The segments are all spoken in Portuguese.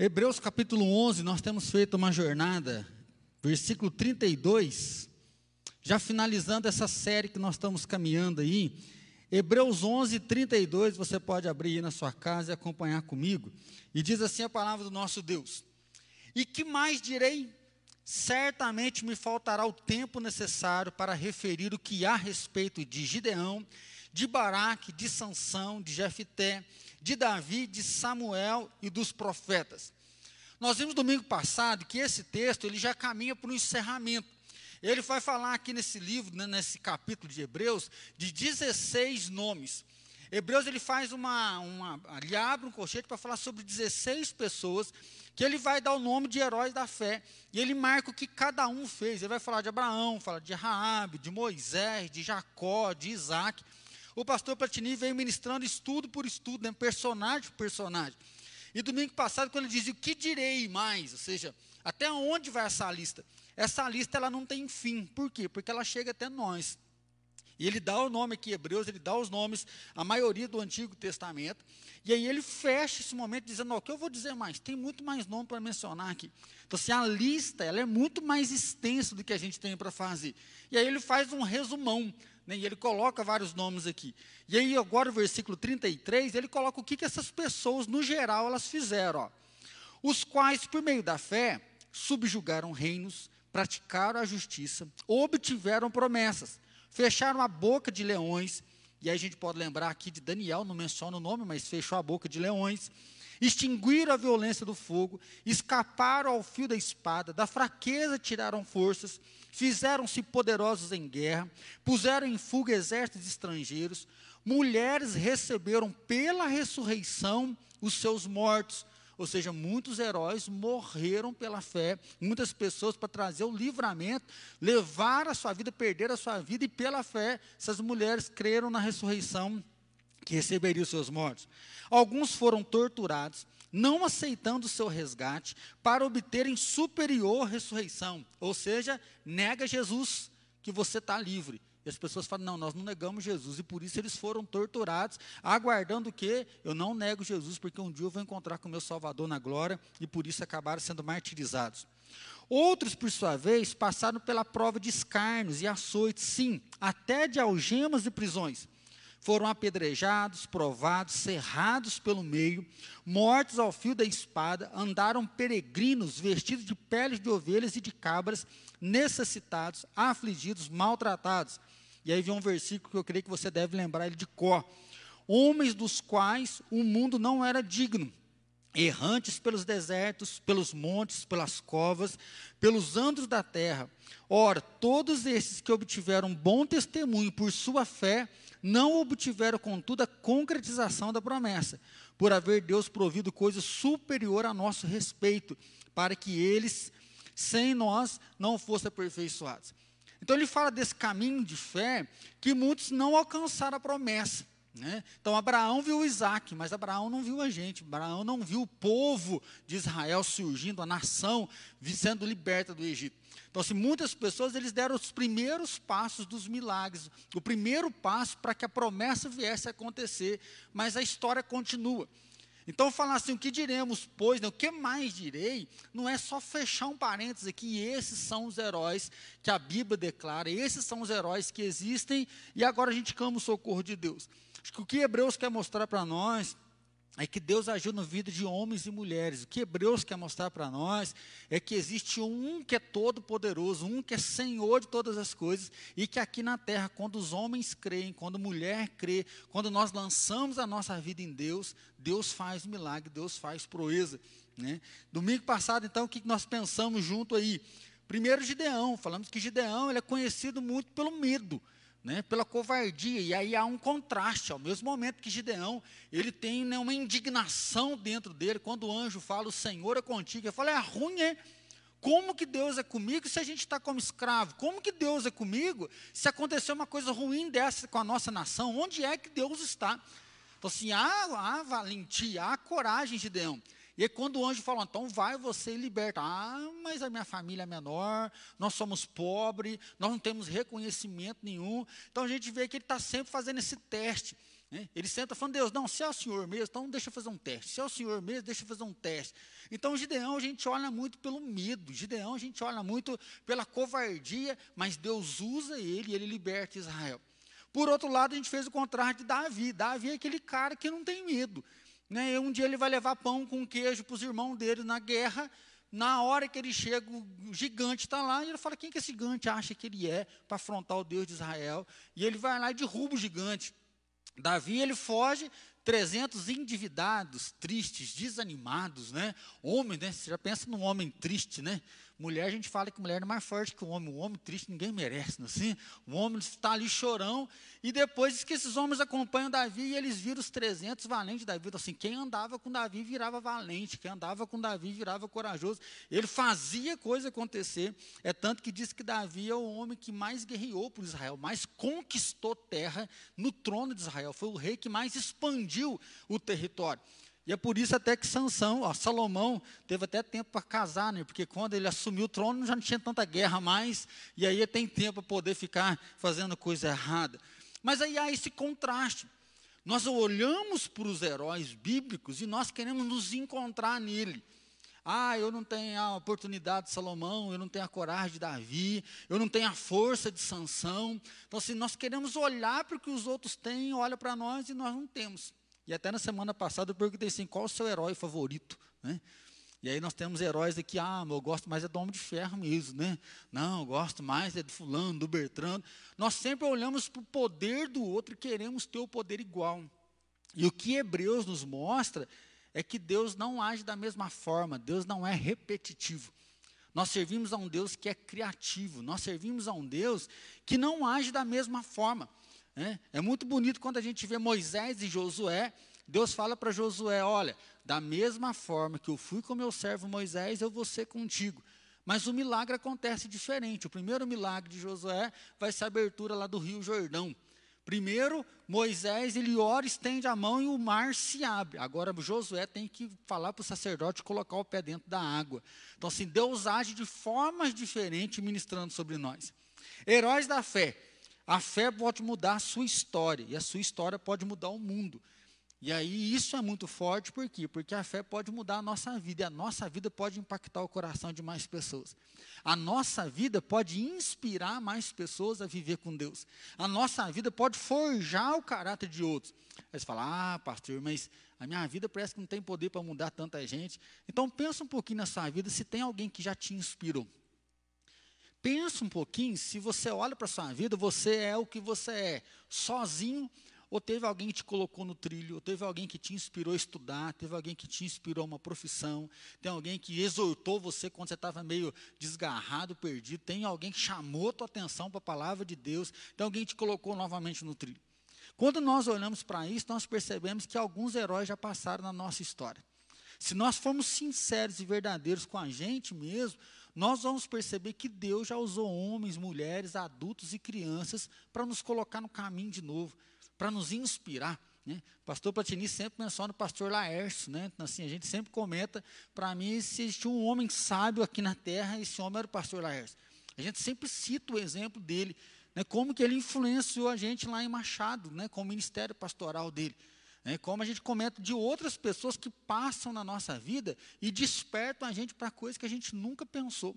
Hebreus capítulo 11, nós temos feito uma jornada, versículo 32, já finalizando essa série que nós estamos caminhando aí. Hebreus 11, 32, você pode abrir aí na sua casa e acompanhar comigo. E diz assim a palavra do nosso Deus: E que mais direi? Certamente me faltará o tempo necessário para referir o que há a respeito de Gideão, de Baraque, de Sansão, de Jefité, de Davi, de Samuel e dos profetas. Nós vimos domingo passado que esse texto ele já caminha para o encerramento. Ele vai falar aqui nesse livro, né, nesse capítulo de Hebreus, de 16 nomes. Hebreus ele faz uma, uma ele abre um colchete para falar sobre 16 pessoas que ele vai dar o nome de heróis da fé e ele marca o que cada um fez. Ele vai falar de Abraão, fala de Raabe, de Moisés, de Jacó, de Isaac. O pastor Platini veio ministrando estudo por estudo, né, personagem por personagem. E domingo passado, quando ele dizia o que direi mais, ou seja, até onde vai essa lista? Essa lista ela não tem fim. Por quê? Porque ela chega até nós. E ele dá o nome aqui, Hebreus, ele dá os nomes, a maioria do Antigo Testamento. E aí ele fecha esse momento dizendo, o que eu vou dizer mais? Tem muito mais nome para mencionar aqui. Então, assim, a lista ela é muito mais extensa do que a gente tem para fazer. E aí ele faz um resumão, né, e ele coloca vários nomes aqui. E aí agora o versículo 33, ele coloca o que, que essas pessoas, no geral, elas fizeram. Ó. Os quais, por meio da fé, subjugaram reinos, praticaram a justiça, obtiveram promessas fecharam a boca de leões, e aí a gente pode lembrar aqui de Daniel, não menciona o nome, mas fechou a boca de leões, extinguiram a violência do fogo, escaparam ao fio da espada, da fraqueza tiraram forças, fizeram-se poderosos em guerra, puseram em fuga exércitos estrangeiros, mulheres receberam pela ressurreição os seus mortos, ou seja, muitos heróis morreram pela fé, muitas pessoas para trazer o livramento, levar a sua vida, perder a sua vida, e pela fé, essas mulheres creram na ressurreição que receberiam os seus mortos. Alguns foram torturados, não aceitando o seu resgate, para obterem superior ressurreição, ou seja, nega Jesus, que você está livre. E as pessoas falam: não, nós não negamos Jesus. E por isso eles foram torturados, aguardando o quê? Eu não nego Jesus, porque um dia eu vou encontrar com o meu Salvador na glória, e por isso acabaram sendo martirizados. Outros, por sua vez, passaram pela prova de escárnios e açoites, sim, até de algemas e prisões. Foram apedrejados, provados, cerrados pelo meio, mortos ao fio da espada, andaram peregrinos, vestidos de peles de ovelhas e de cabras, necessitados, afligidos, maltratados. E aí vem um versículo que eu creio que você deve lembrar ele de cor. Homens dos quais o mundo não era digno, errantes pelos desertos, pelos montes, pelas covas, pelos andros da terra. Ora, todos esses que obtiveram bom testemunho por sua fé, não obtiveram, contudo, a concretização da promessa, por haver Deus provido coisa superior a nosso respeito, para que eles, sem nós, não fossem aperfeiçoados. Então ele fala desse caminho de fé que muitos não alcançaram a promessa. Né? Então Abraão viu Isaac, mas Abraão não viu a gente. Abraão não viu o povo de Israel surgindo, a nação sendo liberta do Egito. Então, assim, muitas pessoas eles deram os primeiros passos dos milagres, o primeiro passo para que a promessa viesse a acontecer, mas a história continua. Então, falar assim, o que diremos, pois, né, o que mais direi, não é só fechar um parênteses aqui, esses são os heróis que a Bíblia declara, esses são os heróis que existem, e agora a gente clama o socorro de Deus. Acho que o que Hebreus quer mostrar para nós é que Deus agiu na vida de homens e mulheres. O que Hebreus quer mostrar para nós é que existe um que é todo poderoso, um que é Senhor de todas as coisas, e que aqui na terra, quando os homens creem, quando a mulher crê, quando nós lançamos a nossa vida em Deus, Deus faz milagre, Deus faz proeza. Né? Domingo passado, então, o que nós pensamos junto aí? Primeiro, Gideão. Falamos que Gideão ele é conhecido muito pelo medo né, pela covardia. E aí há um contraste, ao mesmo momento que Gideão, ele tem né, uma indignação dentro dele, quando o anjo fala, o Senhor é contigo, ele fala, é ruim, é? Como que Deus é comigo se a gente está como escravo? Como que Deus é comigo se acontecer uma coisa ruim dessa com a nossa nação? Onde é que Deus está? Então, assim, há, há valentia, há coragem, Gideão. E quando o anjo fala, então vai você e liberta. Ah, mas a minha família é menor, nós somos pobres, nós não temos reconhecimento nenhum. Então a gente vê que ele está sempre fazendo esse teste. Né? Ele senta falando, Deus, não, se é o Senhor mesmo, então deixa eu fazer um teste. Se é o Senhor mesmo, deixa eu fazer um teste. Então, Gideão, a gente olha muito pelo medo. Gideão, a gente olha muito pela covardia, mas Deus usa ele e ele liberta Israel. Por outro lado, a gente fez o contrário de Davi. Davi é aquele cara que não tem medo. Né? Um dia ele vai levar pão com queijo para os irmãos dele na guerra. Na hora que ele chega, o gigante está lá, e ele fala: quem que esse gigante acha que ele é para afrontar o Deus de Israel? E ele vai lá e derruba o gigante. Davi ele foge, 300 endividados, tristes, desanimados, né? Homem, né? Você já pensa num homem triste, né? Mulher, a gente fala que mulher é mais forte que o homem. O homem triste ninguém merece, não é assim? O homem está ali chorão. E depois que esses homens acompanham Davi, e eles viram os 300 valentes de Davi. Então, assim, quem andava com Davi virava valente, quem andava com Davi virava corajoso. Ele fazia coisa acontecer. É tanto que diz que Davi é o homem que mais guerreou por Israel, mais conquistou terra no trono de Israel. Foi o rei que mais expandiu o território. E é por isso até que Sansão, ó, Salomão, teve até tempo para casar, né? Porque quando ele assumiu o trono já não tinha tanta guerra mais, e aí tem tempo para poder ficar fazendo coisa errada. Mas aí há esse contraste. Nós olhamos para os heróis bíblicos e nós queremos nos encontrar nele. Ah, eu não tenho a oportunidade de Salomão, eu não tenho a coragem de Davi, eu não tenho a força de Sansão. Então, assim, nós queremos olhar para o que os outros têm, olha para nós e nós não temos. E até na semana passada eu perguntei assim, qual o seu herói favorito? Né? E aí nós temos heróis aqui, ah, eu gosto mais é do Homem de Ferro mesmo, né? Não, eu gosto mais é do fulano, do Bertrando. Nós sempre olhamos para o poder do outro e queremos ter o poder igual. E o que Hebreus nos mostra é que Deus não age da mesma forma, Deus não é repetitivo. Nós servimos a um Deus que é criativo, nós servimos a um Deus que não age da mesma forma. É, é muito bonito quando a gente vê Moisés e Josué. Deus fala para Josué: Olha, da mesma forma que eu fui com meu servo Moisés, eu vou ser contigo. Mas o milagre acontece diferente. O primeiro milagre de Josué vai ser a abertura lá do Rio Jordão. Primeiro, Moisés, ele ora, estende a mão e o mar se abre. Agora, Josué tem que falar para o sacerdote colocar o pé dentro da água. Então, assim, Deus age de formas diferentes ministrando sobre nós. Heróis da fé. A fé pode mudar a sua história, e a sua história pode mudar o mundo. E aí isso é muito forte, por quê? Porque a fé pode mudar a nossa vida, e a nossa vida pode impactar o coração de mais pessoas. A nossa vida pode inspirar mais pessoas a viver com Deus. A nossa vida pode forjar o caráter de outros. Aí você fala, ah, pastor, mas a minha vida parece que não tem poder para mudar tanta gente. Então pensa um pouquinho na sua vida, se tem alguém que já te inspirou. Pensa um pouquinho, se você olha para a sua vida, você é o que você é, sozinho, ou teve alguém que te colocou no trilho, ou teve alguém que te inspirou a estudar, teve alguém que te inspirou a uma profissão, tem alguém que exortou você quando você estava meio desgarrado, perdido, tem alguém que chamou a tua atenção para a palavra de Deus, tem alguém que te colocou novamente no trilho. Quando nós olhamos para isso, nós percebemos que alguns heróis já passaram na nossa história. Se nós formos sinceros e verdadeiros com a gente mesmo, nós vamos perceber que Deus já usou homens, mulheres, adultos e crianças para nos colocar no caminho de novo, para nos inspirar. Né? Pastor Platini sempre menciona o pastor Laércio, né? Então, assim, a gente sempre comenta, para mim, se existe um homem sábio aqui na terra, esse homem era o pastor Laércio. A gente sempre cita o exemplo dele, né? como que ele influenciou a gente lá em Machado, né? com o ministério pastoral dele. É como a gente comenta de outras pessoas que passam na nossa vida e despertam a gente para coisas que a gente nunca pensou.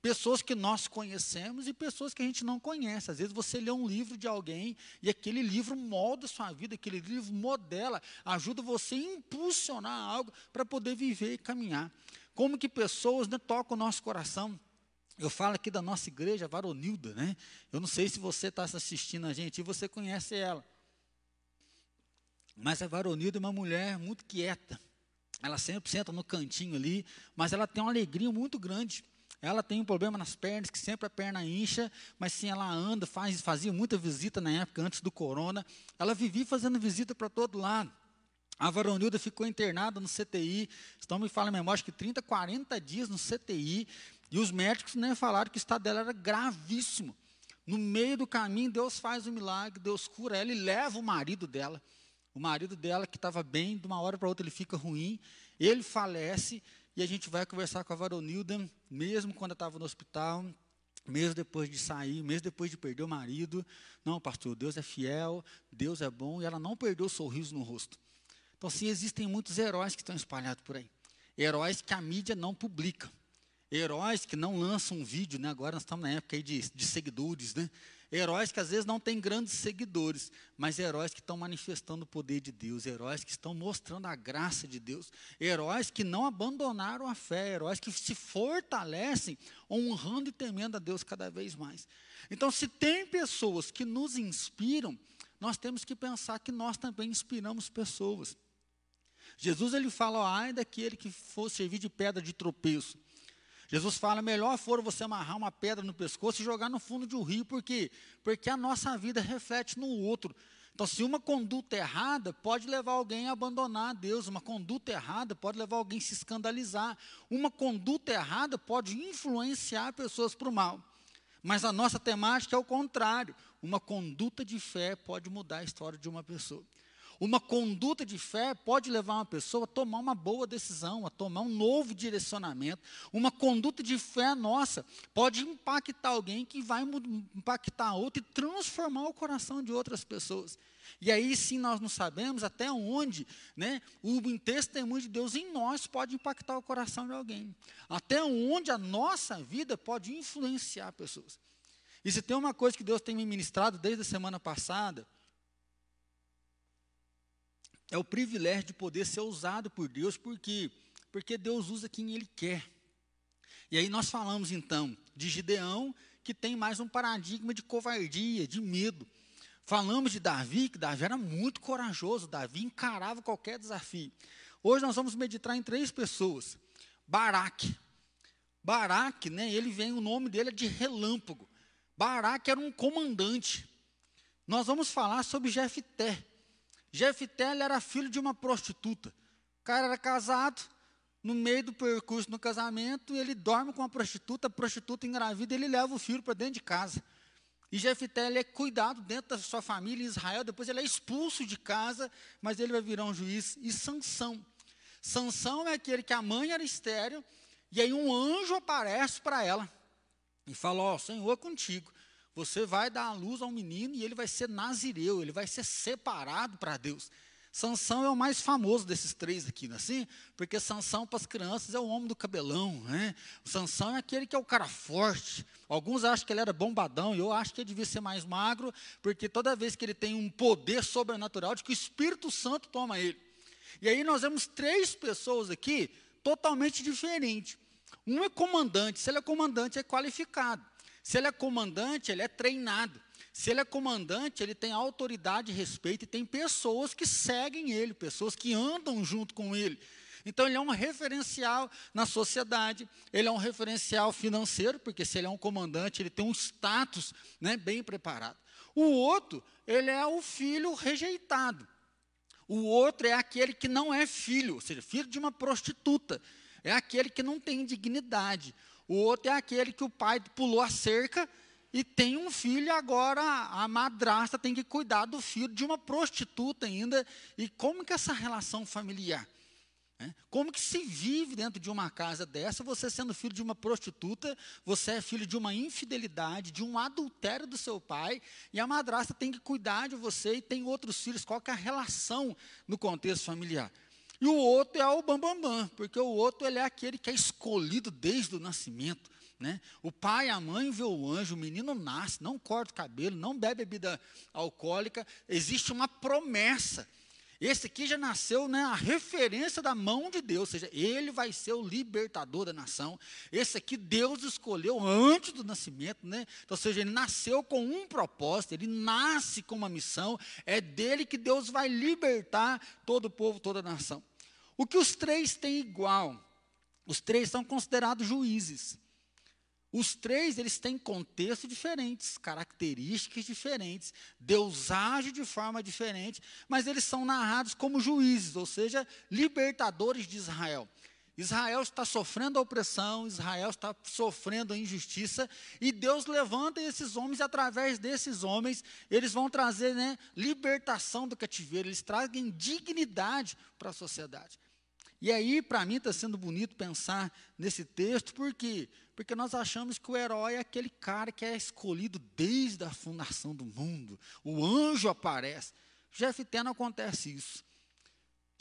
Pessoas que nós conhecemos e pessoas que a gente não conhece. Às vezes você lê um livro de alguém e aquele livro molda a sua vida, aquele livro modela, ajuda você a impulsionar algo para poder viver e caminhar. Como que pessoas né, tocam o nosso coração. Eu falo aqui da nossa igreja, Varonilda, né? Eu não sei se você está assistindo a gente e você conhece ela. Mas a Varonilda é uma mulher muito quieta. Ela sempre senta no cantinho ali, mas ela tem uma alegria muito grande. Ela tem um problema nas pernas, que sempre a perna incha, mas sim ela anda, faz, fazia muita visita na época, antes do corona. Ela vivia fazendo visita para todo lado. A Varonilda ficou internada no CTI, estão me falando memória, acho que 30, 40 dias no CTI, e os médicos nem falaram que o estado dela era gravíssimo. No meio do caminho, Deus faz um milagre, Deus cura ela e leva o marido dela. O marido dela, que estava bem, de uma hora para outra ele fica ruim, ele falece, e a gente vai conversar com a Varonilda, mesmo quando estava no hospital. Mês depois de sair, mês depois de perder o marido. Não, pastor, Deus é fiel, Deus é bom, e ela não perdeu o sorriso no rosto. Então, sim, existem muitos heróis que estão espalhados por aí. Heróis que a mídia não publica. Heróis que não lançam um vídeo, né? Agora nós estamos na época de, de seguidores, né? Heróis que às vezes não têm grandes seguidores, mas heróis que estão manifestando o poder de Deus, heróis que estão mostrando a graça de Deus, heróis que não abandonaram a fé, heróis que se fortalecem honrando e temendo a Deus cada vez mais. Então, se tem pessoas que nos inspiram, nós temos que pensar que nós também inspiramos pessoas. Jesus ele fala, ai daquele que for servir de pedra de tropeço. Jesus fala: melhor for você amarrar uma pedra no pescoço e jogar no fundo de um rio, por quê? Porque a nossa vida reflete no outro. Então, se uma conduta errada pode levar alguém a abandonar a Deus, uma conduta errada pode levar alguém a se escandalizar, uma conduta errada pode influenciar pessoas para o mal. Mas a nossa temática é o contrário: uma conduta de fé pode mudar a história de uma pessoa. Uma conduta de fé pode levar uma pessoa a tomar uma boa decisão, a tomar um novo direcionamento. Uma conduta de fé nossa pode impactar alguém que vai impactar outro e transformar o coração de outras pessoas. E aí sim nós não sabemos até onde né, o testemunho de Deus em nós pode impactar o coração de alguém. Até onde a nossa vida pode influenciar pessoas. E se tem uma coisa que Deus tem me ministrado desde a semana passada, é o privilégio de poder ser usado por Deus, porque porque Deus usa quem Ele quer. E aí nós falamos então de Gideão, que tem mais um paradigma de covardia, de medo. Falamos de Davi, que Davi era muito corajoso, Davi encarava qualquer desafio. Hoje nós vamos meditar em três pessoas. Baraque. Baraque, né, ele vem, o nome dele é de relâmpago. Baraque era um comandante. Nós vamos falar sobre Jefté. Jefté era filho de uma prostituta. O cara era casado, no meio do percurso no casamento, ele dorme com a prostituta, a prostituta engravida, ele leva o filho para dentro de casa. E Jefté ele é cuidado dentro da sua família em Israel, depois ele é expulso de casa, mas ele vai virar um juiz. E Sansão. Sansão é aquele que a mãe era estéreo, e aí um anjo aparece para ela e fala: Ó, oh, Senhor é contigo. Você vai dar a luz a um menino e ele vai ser nazireu, ele vai ser separado para Deus. Sansão é o mais famoso desses três aqui, não é assim? Porque Sansão para as crianças é o homem do cabelão, né? O Sansão é aquele que é o cara forte. Alguns acham que ele era bombadão, e eu acho que ele devia ser mais magro, porque toda vez que ele tem um poder sobrenatural, de que o Espírito Santo toma ele. E aí nós vemos três pessoas aqui totalmente diferentes. Um é comandante, se ele é comandante, é qualificado. Se ele é comandante, ele é treinado. Se ele é comandante, ele tem autoridade respeito e tem pessoas que seguem ele, pessoas que andam junto com ele. Então, ele é um referencial na sociedade, ele é um referencial financeiro, porque se ele é um comandante, ele tem um status né, bem preparado. O outro, ele é o filho rejeitado. O outro é aquele que não é filho, ou seja, filho de uma prostituta. É aquele que não tem dignidade. O outro é aquele que o pai pulou a cerca e tem um filho, agora a madrasta tem que cuidar do filho de uma prostituta ainda. E como que essa relação familiar? Né? Como que se vive dentro de uma casa dessa, você sendo filho de uma prostituta, você é filho de uma infidelidade, de um adultério do seu pai, e a madrasta tem que cuidar de você e tem outros filhos. Qual que é a relação no contexto familiar? E o outro é o bambambam, bam, bam, porque o outro ele é aquele que é escolhido desde o nascimento. Né? O pai a mãe vê o anjo, o menino nasce, não corta o cabelo, não bebe bebida alcoólica, existe uma promessa. Esse aqui já nasceu né, a referência da mão de Deus, ou seja, ele vai ser o libertador da nação. Esse aqui Deus escolheu antes do nascimento, né? Então, ou seja, ele nasceu com um propósito, ele nasce com uma missão, é dele que Deus vai libertar todo o povo, toda a nação. O que os três têm igual? Os três são considerados juízes. Os três, eles têm contextos diferentes, características diferentes, Deus age de forma diferente, mas eles são narrados como juízes, ou seja, libertadores de Israel. Israel está sofrendo a opressão, Israel está sofrendo a injustiça, e Deus levanta esses homens, e através desses homens, eles vão trazer né, libertação do cativeiro, eles trazem dignidade para a sociedade. E aí, para mim, está sendo bonito pensar nesse texto, por quê? Porque nós achamos que o herói é aquele cara que é escolhido desde a fundação do mundo. O anjo aparece. Jefté não acontece isso.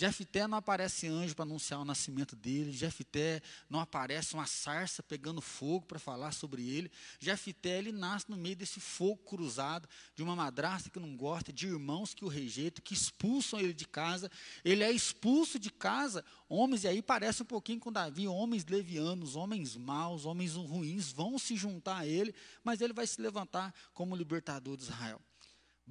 Jefté não aparece anjo para anunciar o nascimento dele. Jefté não aparece uma sarça pegando fogo para falar sobre ele. Jefté ele nasce no meio desse fogo cruzado de uma madrasta que não gosta, de irmãos que o rejeitam, que expulsam ele de casa. Ele é expulso de casa. Homens e aí parece um pouquinho com Davi, homens levianos, homens maus, homens ruins vão se juntar a ele, mas ele vai se levantar como libertador de Israel.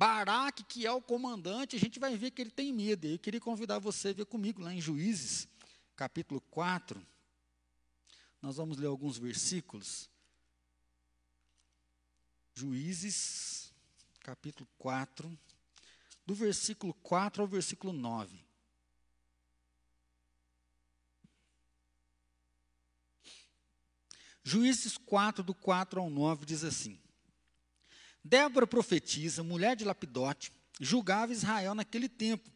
Baraque, que é o comandante, a gente vai ver que ele tem medo. Eu queria convidar você a ver comigo lá em Juízes, capítulo 4. Nós vamos ler alguns versículos. Juízes, capítulo 4, do versículo 4 ao versículo 9. Juízes 4, do 4 ao 9, diz assim: Débora profetiza, mulher de Lapidote, julgava Israel naquele tempo.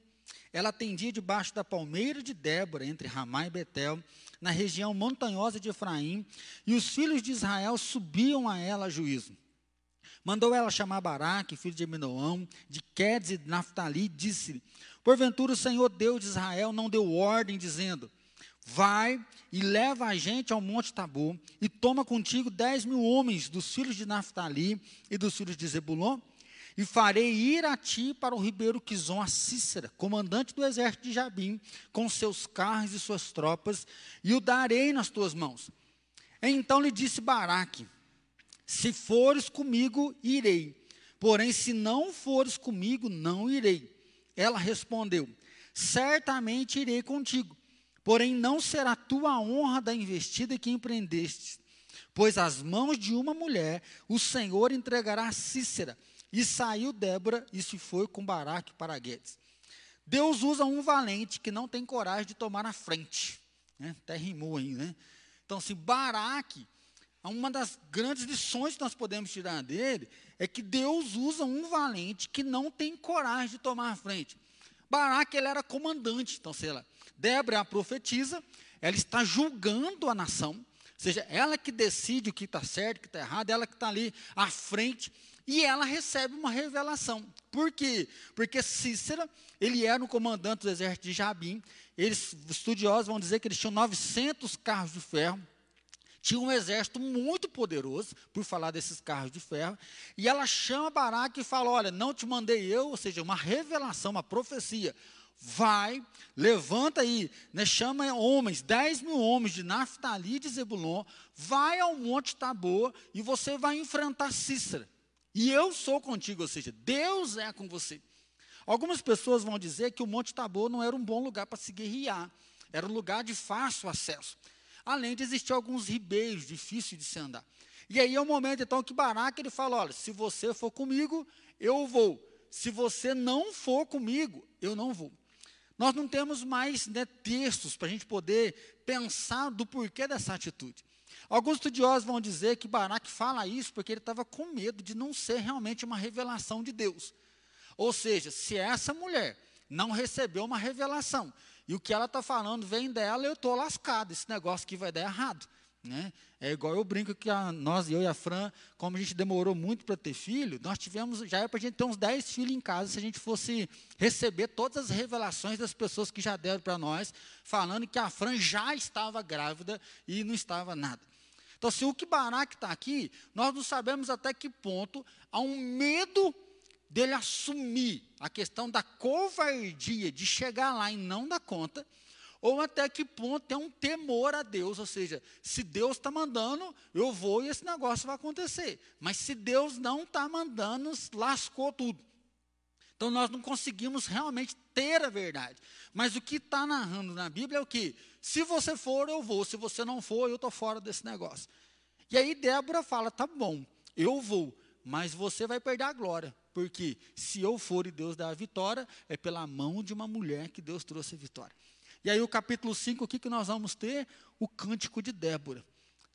Ela atendia debaixo da palmeira de Débora, entre Ramá e Betel, na região montanhosa de Efraim, e os filhos de Israel subiam a ela a juízo. Mandou ela chamar Baraque, filho de Eminoão, de Quedes e Naphtali, disse-lhe, porventura o Senhor Deus de Israel não deu ordem, dizendo, Vai e leva a gente ao Monte Tabor e toma contigo dez mil homens dos filhos de Naphtali e dos filhos de Zebulon, e farei ir a ti para o ribeiro Quizon a Cícera, comandante do exército de Jabim, com seus carros e suas tropas, e o darei nas tuas mãos. Então lhe disse Baraque: Se fores comigo, irei. Porém, se não fores comigo, não irei. Ela respondeu: Certamente irei contigo Porém, não será tua honra da investida que empreendeste, pois as mãos de uma mulher o Senhor entregará a Cícera. E saiu Débora e se foi com Baraque para Guedes. Deus usa um valente que não tem coragem de tomar a frente. Né? Até rimou aí, né? Então, se Baraque, uma das grandes lições que nós podemos tirar dele é que Deus usa um valente que não tem coragem de tomar a frente. Baraque, ele era comandante, então, sei lá, Débora é a profetisa, ela está julgando a nação, ou seja, ela que decide o que está certo, o que está errado, ela que está ali à frente, e ela recebe uma revelação. Por quê? Porque Cícera, ele era o comandante do exército de Jabim, eles, estudiosos vão dizer que eles tinham 900 carros de ferro, tinha um exército muito poderoso, por falar desses carros de ferro, e ela chama Baraque e fala: Olha, não te mandei eu, ou seja, uma revelação, uma profecia vai, levanta aí, né, chama homens, 10 mil homens de Naftali e de Zebulon, vai ao Monte Tabor e você vai enfrentar Cícera. E eu sou contigo, ou seja, Deus é com você. Algumas pessoas vão dizer que o Monte Tabor não era um bom lugar para se guerrear, era um lugar de fácil acesso. Além de existir alguns ribeiros difíceis de se andar. E aí é o momento então que Baraque ele fala: olha, se você for comigo, eu vou. Se você não for comigo, eu não vou. Nós não temos mais né, textos para a gente poder pensar do porquê dessa atitude. Alguns estudiosos vão dizer que Baraque fala isso porque ele estava com medo de não ser realmente uma revelação de Deus. Ou seja, se essa mulher não recebeu uma revelação e o que ela está falando vem dela, eu estou lascado, esse negócio aqui vai dar errado. Né? É igual eu brinco que a, nós, eu e a Fran, como a gente demorou muito para ter filho, nós tivemos, já era para a gente ter uns 10 filhos em casa, se a gente fosse receber todas as revelações das pessoas que já deram para nós, falando que a Fran já estava grávida e não estava nada. Então, se o que Baraque está aqui, nós não sabemos até que ponto há um medo dele assumir a questão da covardia de chegar lá e não dar conta, ou até que ponto é um temor a Deus, ou seja, se Deus está mandando, eu vou e esse negócio vai acontecer. Mas se Deus não está mandando, lascou tudo. Então nós não conseguimos realmente ter a verdade. Mas o que está narrando na Bíblia é o que? Se você for, eu vou. Se você não for, eu estou fora desse negócio. E aí Débora fala: tá bom, eu vou, mas você vai perder a glória. Porque se eu for e Deus dá a vitória, é pela mão de uma mulher que Deus trouxe a vitória. E aí o capítulo 5, o que, que nós vamos ter? O cântico de Débora.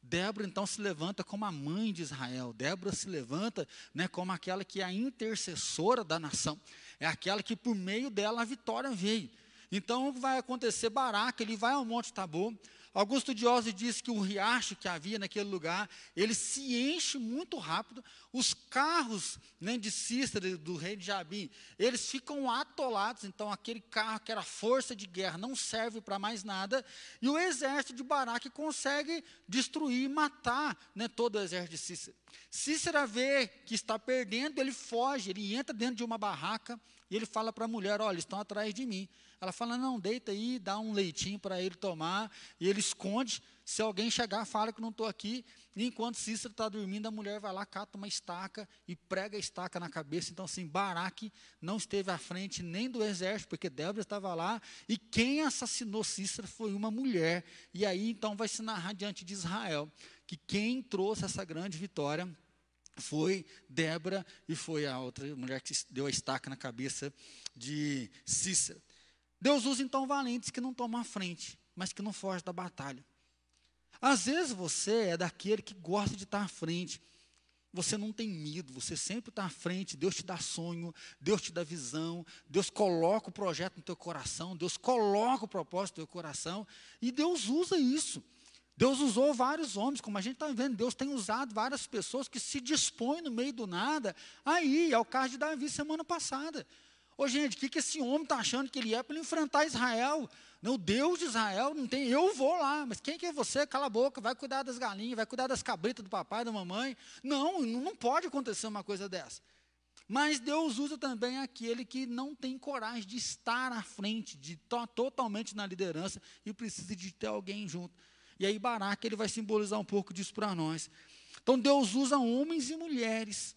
Débora então se levanta como a mãe de Israel. Débora se levanta né, como aquela que é a intercessora da nação. É aquela que por meio dela a vitória veio. Então vai acontecer Baraque, ele vai ao Monte Tabor, Augusto Diose diz que o riacho que havia naquele lugar, ele se enche muito rápido. Os carros né, de Cícera, do rei de Jabim, eles ficam atolados. Então, aquele carro que era força de guerra não serve para mais nada. E o exército de Baraque consegue destruir e matar né, todo o exército de Cícera. Cícera vê que está perdendo, ele foge, ele entra dentro de uma barraca e ele fala para a mulher: Olha, estão atrás de mim. Ela fala: Não, deita aí, dá um leitinho para ele tomar. E ele esconde. Se alguém chegar, fala que não estou aqui. E enquanto Cícero está dormindo, a mulher vai lá, cata uma estaca e prega a estaca na cabeça. Então, assim, Baraque não esteve à frente nem do exército, porque Débora estava lá. E quem assassinou Cícero foi uma mulher. E aí, então, vai se narrar diante de Israel que quem trouxe essa grande vitória foi Débora e foi a outra mulher que deu a estaca na cabeça de Cícero. Deus usa então valentes que não tomam a frente, mas que não fogem da batalha. Às vezes você é daquele que gosta de estar à frente. Você não tem medo, você sempre está à frente. Deus te dá sonho, Deus te dá visão, Deus coloca o projeto no teu coração, Deus coloca o propósito no teu coração, e Deus usa isso. Deus usou vários homens, como a gente está vendo, Deus tem usado várias pessoas que se dispõem no meio do nada. Aí, é o caso de Davi semana passada. Ô gente, o que, que esse homem está achando que ele é para enfrentar Israel? Não, o Deus de Israel não tem, eu vou lá, mas quem que é você? Cala a boca, vai cuidar das galinhas, vai cuidar das cabritas do papai, da mamãe. Não, não pode acontecer uma coisa dessa. Mas Deus usa também aquele que não tem coragem de estar à frente, de estar totalmente na liderança e precisa de ter alguém junto. E aí Baraque ele vai simbolizar um pouco disso para nós. Então Deus usa homens e mulheres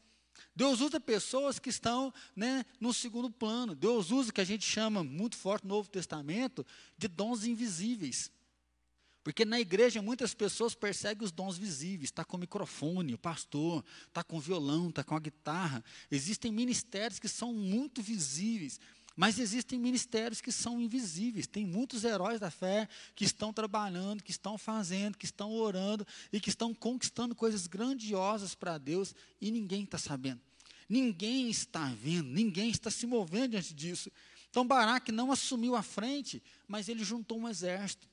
Deus usa pessoas que estão né, no segundo plano. Deus usa que a gente chama muito forte no Novo Testamento de dons invisíveis. Porque na igreja muitas pessoas perseguem os dons visíveis. Está com o microfone, o pastor, está com o violão, está com a guitarra. Existem ministérios que são muito visíveis. Mas existem ministérios que são invisíveis. Tem muitos heróis da fé que estão trabalhando, que estão fazendo, que estão orando e que estão conquistando coisas grandiosas para Deus e ninguém está sabendo. Ninguém está vendo, ninguém está se movendo diante disso. Então Baraque não assumiu a frente, mas ele juntou um exército.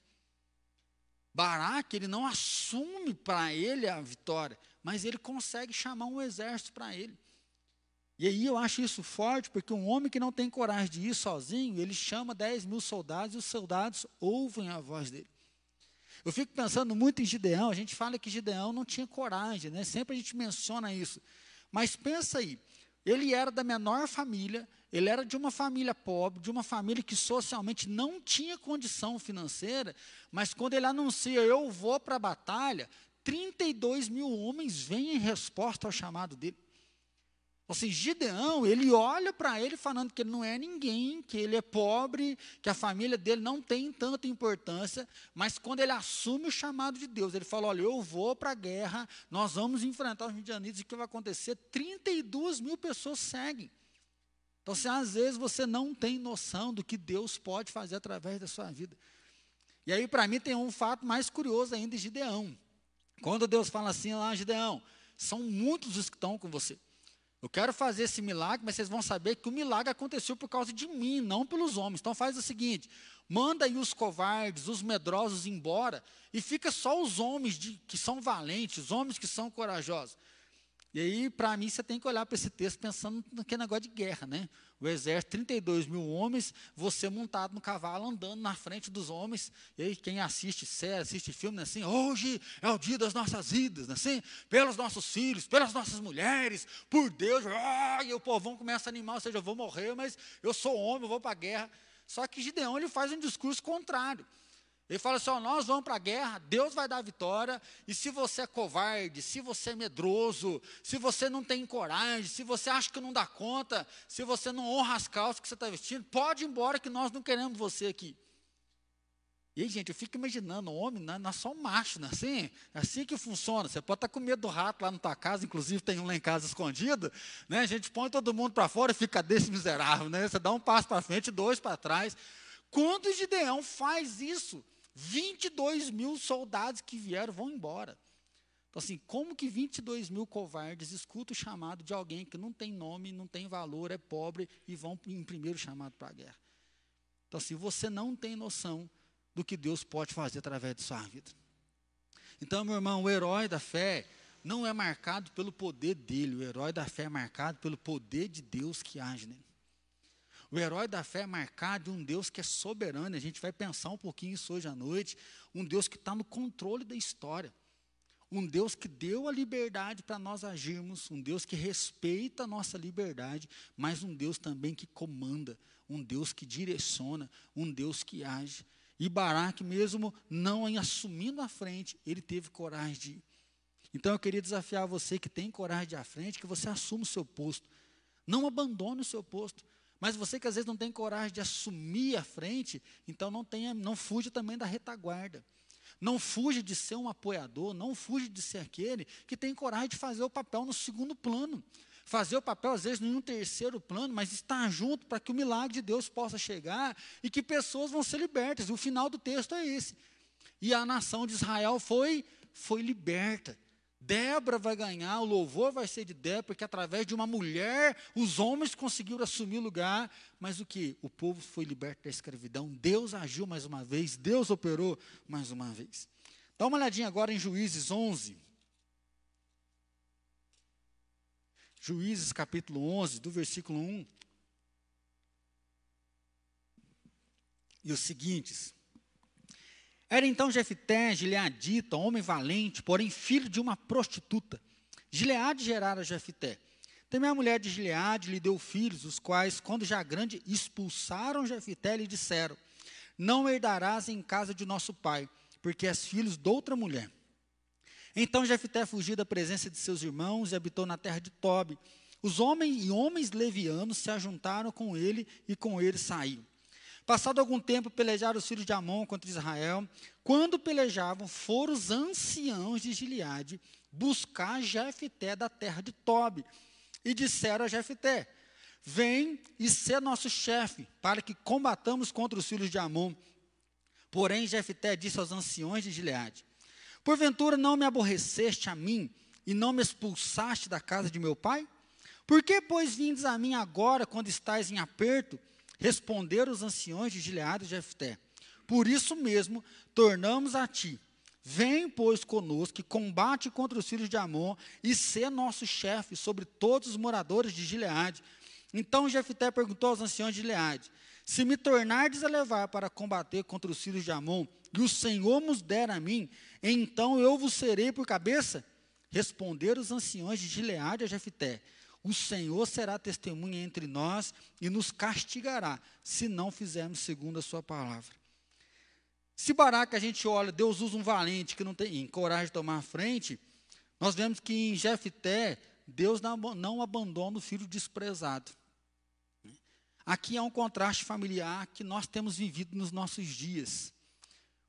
Baraque, ele não assume para ele a vitória, mas ele consegue chamar um exército para ele. E aí eu acho isso forte, porque um homem que não tem coragem de ir sozinho, ele chama 10 mil soldados e os soldados ouvem a voz dele. Eu fico pensando muito em Gideão, a gente fala que Gideão não tinha coragem, né? sempre a gente menciona isso. Mas pensa aí, ele era da menor família, ele era de uma família pobre, de uma família que socialmente não tinha condição financeira, mas quando ele anuncia, eu vou para a batalha, 32 mil homens vêm em resposta ao chamado dele. Seja, Gideão, ele olha para ele falando que ele não é ninguém, que ele é pobre, que a família dele não tem tanta importância, mas quando ele assume o chamado de Deus, ele fala: Olha, eu vou para a guerra, nós vamos enfrentar os midianitas, e o que vai acontecer? 32 mil pessoas seguem. Então, se às vezes você não tem noção do que Deus pode fazer através da sua vida. E aí, para mim, tem um fato mais curioso ainda de Gideão. Quando Deus fala assim lá, Gideão, são muitos os que estão com você. Eu quero fazer esse milagre, mas vocês vão saber que o milagre aconteceu por causa de mim, não pelos homens. Então faz o seguinte: manda aí os covardes, os medrosos embora, e fica só os homens de, que são valentes, os homens que são corajosos. E aí, para mim, você tem que olhar para esse texto pensando naquele negócio de guerra, né? O exército, 32 mil homens, você montado no cavalo, andando na frente dos homens. E aí, quem assiste série, assiste filme, né, assim, hoje é o dia das nossas vidas, né, assim, pelos nossos filhos, pelas nossas mulheres, por Deus, ah, e o povão começa a animar, ou seja, eu vou morrer, mas eu sou homem, eu vou para a guerra. Só que Gideão ele faz um discurso contrário. Ele fala assim: ó, nós vamos para a guerra, Deus vai dar a vitória, e se você é covarde, se você é medroso, se você não tem coragem, se você acha que não dá conta, se você não honra as calças que você está vestindo, pode ir embora que nós não queremos você aqui. E aí, gente, eu fico imaginando, homem não, não é só um macho, né? assim, é assim que funciona. Você pode estar com medo do rato lá na tua casa, inclusive tem um lá em casa escondido, né? A gente põe todo mundo para fora e fica desse miserável, né? Você dá um passo para frente, dois para trás. Quando Gideão faz isso, 22 mil soldados que vieram vão embora. Então, assim, como que 22 mil covardes escutam o chamado de alguém que não tem nome, não tem valor, é pobre e vão em primeiro chamado para a guerra? Então, assim, você não tem noção do que Deus pode fazer através de sua vida. Então, meu irmão, o herói da fé não é marcado pelo poder dele, o herói da fé é marcado pelo poder de Deus que age nele. O herói da fé é marcado de um Deus que é soberano, a gente vai pensar um pouquinho isso hoje à noite, um Deus que está no controle da história, um Deus que deu a liberdade para nós agirmos, um Deus que respeita a nossa liberdade, mas um Deus também que comanda, um Deus que direciona, um Deus que age. E Baraque, mesmo não assumindo a frente, ele teve coragem de ir. Então eu queria desafiar você que tem coragem de ir à frente, que você assuma o seu posto. Não abandone o seu posto. Mas você que às vezes não tem coragem de assumir a frente, então não, tenha, não fuja também da retaguarda. Não fuja de ser um apoiador, não fuja de ser aquele que tem coragem de fazer o papel no segundo plano. Fazer o papel, às vezes, em um terceiro plano, mas estar junto para que o milagre de Deus possa chegar e que pessoas vão ser libertas. E o final do texto é esse. E a nação de Israel foi, foi liberta. Débora vai ganhar, o louvor vai ser de Débora, porque através de uma mulher os homens conseguiram assumir o lugar, mas o que? O povo foi liberto da escravidão, Deus agiu mais uma vez, Deus operou mais uma vez. Dá uma olhadinha agora em Juízes 11. Juízes capítulo 11, do versículo 1. E os seguintes. Era então Jefité, gileadita, homem valente, porém filho de uma prostituta. Gileade gerara Jefité. Também a mulher de Gileade lhe deu filhos, os quais, quando já grande, expulsaram Jefité e lhe disseram, não herdarás em casa de nosso pai, porque és filho de outra mulher. Então Jefité fugiu da presença de seus irmãos e habitou na terra de Tobi. Os homens e homens levianos se ajuntaram com ele e com ele saíram. Passado algum tempo, pelejaram os filhos de Amon contra Israel. Quando pelejavam, foram os anciãos de Gileade buscar Jefté da terra de Tobi. E disseram a Jefté, vem e ser nosso chefe, para que combatamos contra os filhos de Amon. Porém, Jefté disse aos anciões de Gileade, porventura não me aborreceste a mim, e não me expulsaste da casa de meu pai? Por que, pois, vindes a mim agora, quando estais em aperto, Responderam os anciões de Gileade e Jefté: Por isso mesmo tornamos a ti. Vem, pois, conosco, e combate contra os filhos de Amon, e sê nosso chefe sobre todos os moradores de Gileade. Então Jefté perguntou aos anciões de Gileade: Se me tornardes a levar para combater contra os filhos de Amon, e o Senhor nos der a mim, então eu vos serei por cabeça? Responderam os anciões de Gileade a Jefté: o Senhor será testemunha entre nós e nos castigará, se não fizermos segundo a sua palavra. Se Baraque a gente olha, Deus usa um valente que não tem coragem de tomar frente, nós vemos que em Jefté, Deus não, não abandona o filho desprezado. Aqui há um contraste familiar que nós temos vivido nos nossos dias.